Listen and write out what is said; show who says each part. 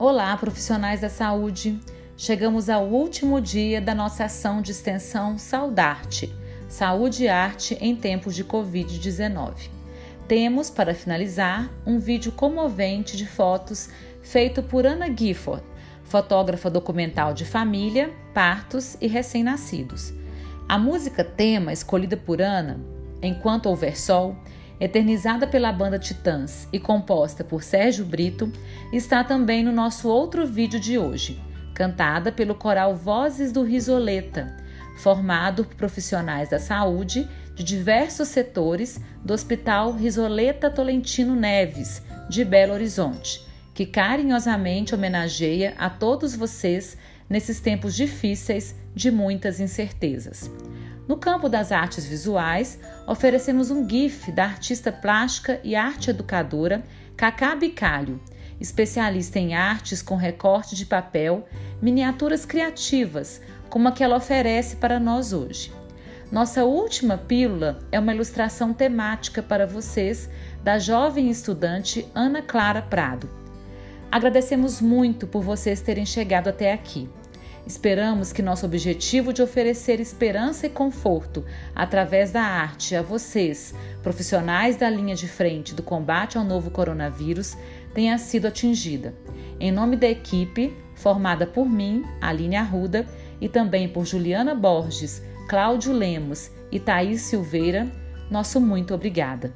Speaker 1: Olá, profissionais da saúde! Chegamos ao último dia da nossa ação de extensão Saudarte Saúde e Arte em Tempos de Covid-19. Temos, para finalizar, um vídeo comovente de fotos feito por Ana Gifford, fotógrafa documental de família, partos e recém-nascidos. A música tema escolhida por Ana, Enquanto Houver Sol, eternizada pela banda Titãs e composta por Sérgio Brito, está também no nosso outro vídeo de hoje, cantada pelo coral Vozes do Risoleta, formado por profissionais da saúde de diversos setores do Hospital Risoleta Tolentino Neves, de Belo Horizonte, que carinhosamente homenageia a todos vocês nesses tempos difíceis de muitas incertezas. No campo das artes visuais, oferecemos um GIF da artista plástica e arte educadora Cacá Bicalho, especialista em artes com recorte de papel, miniaturas criativas, como a que ela oferece para nós hoje. Nossa última pílula é uma ilustração temática para vocês da jovem estudante Ana Clara Prado. Agradecemos muito por vocês terem chegado até aqui. Esperamos que nosso objetivo de oferecer esperança e conforto através da arte a vocês, profissionais da linha de frente do combate ao novo coronavírus, tenha sido atingida. Em nome da equipe, formada por mim, Aline Arruda, e também por Juliana Borges, Cláudio Lemos e Thaís Silveira, nosso muito obrigada.